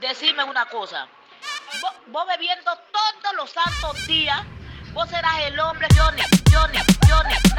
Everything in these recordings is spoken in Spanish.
Decime una cosa. Vos, vos bebiendo todos los santos días, vos serás el hombre, Johnny, Johnny, Johnny.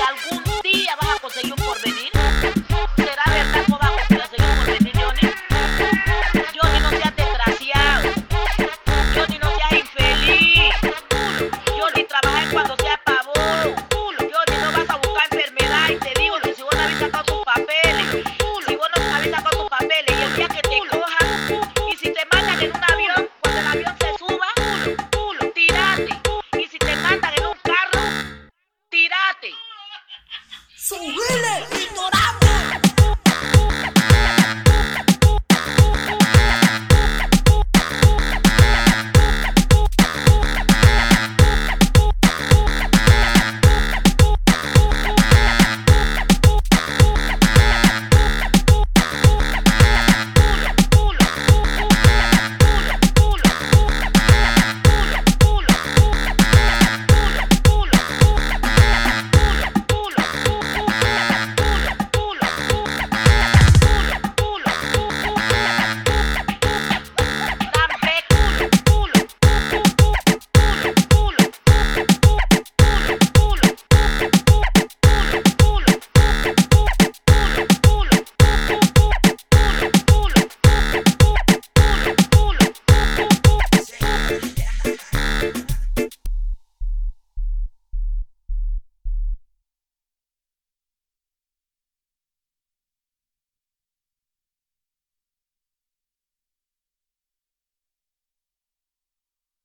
algún día van a conseguir un porvenir. So really,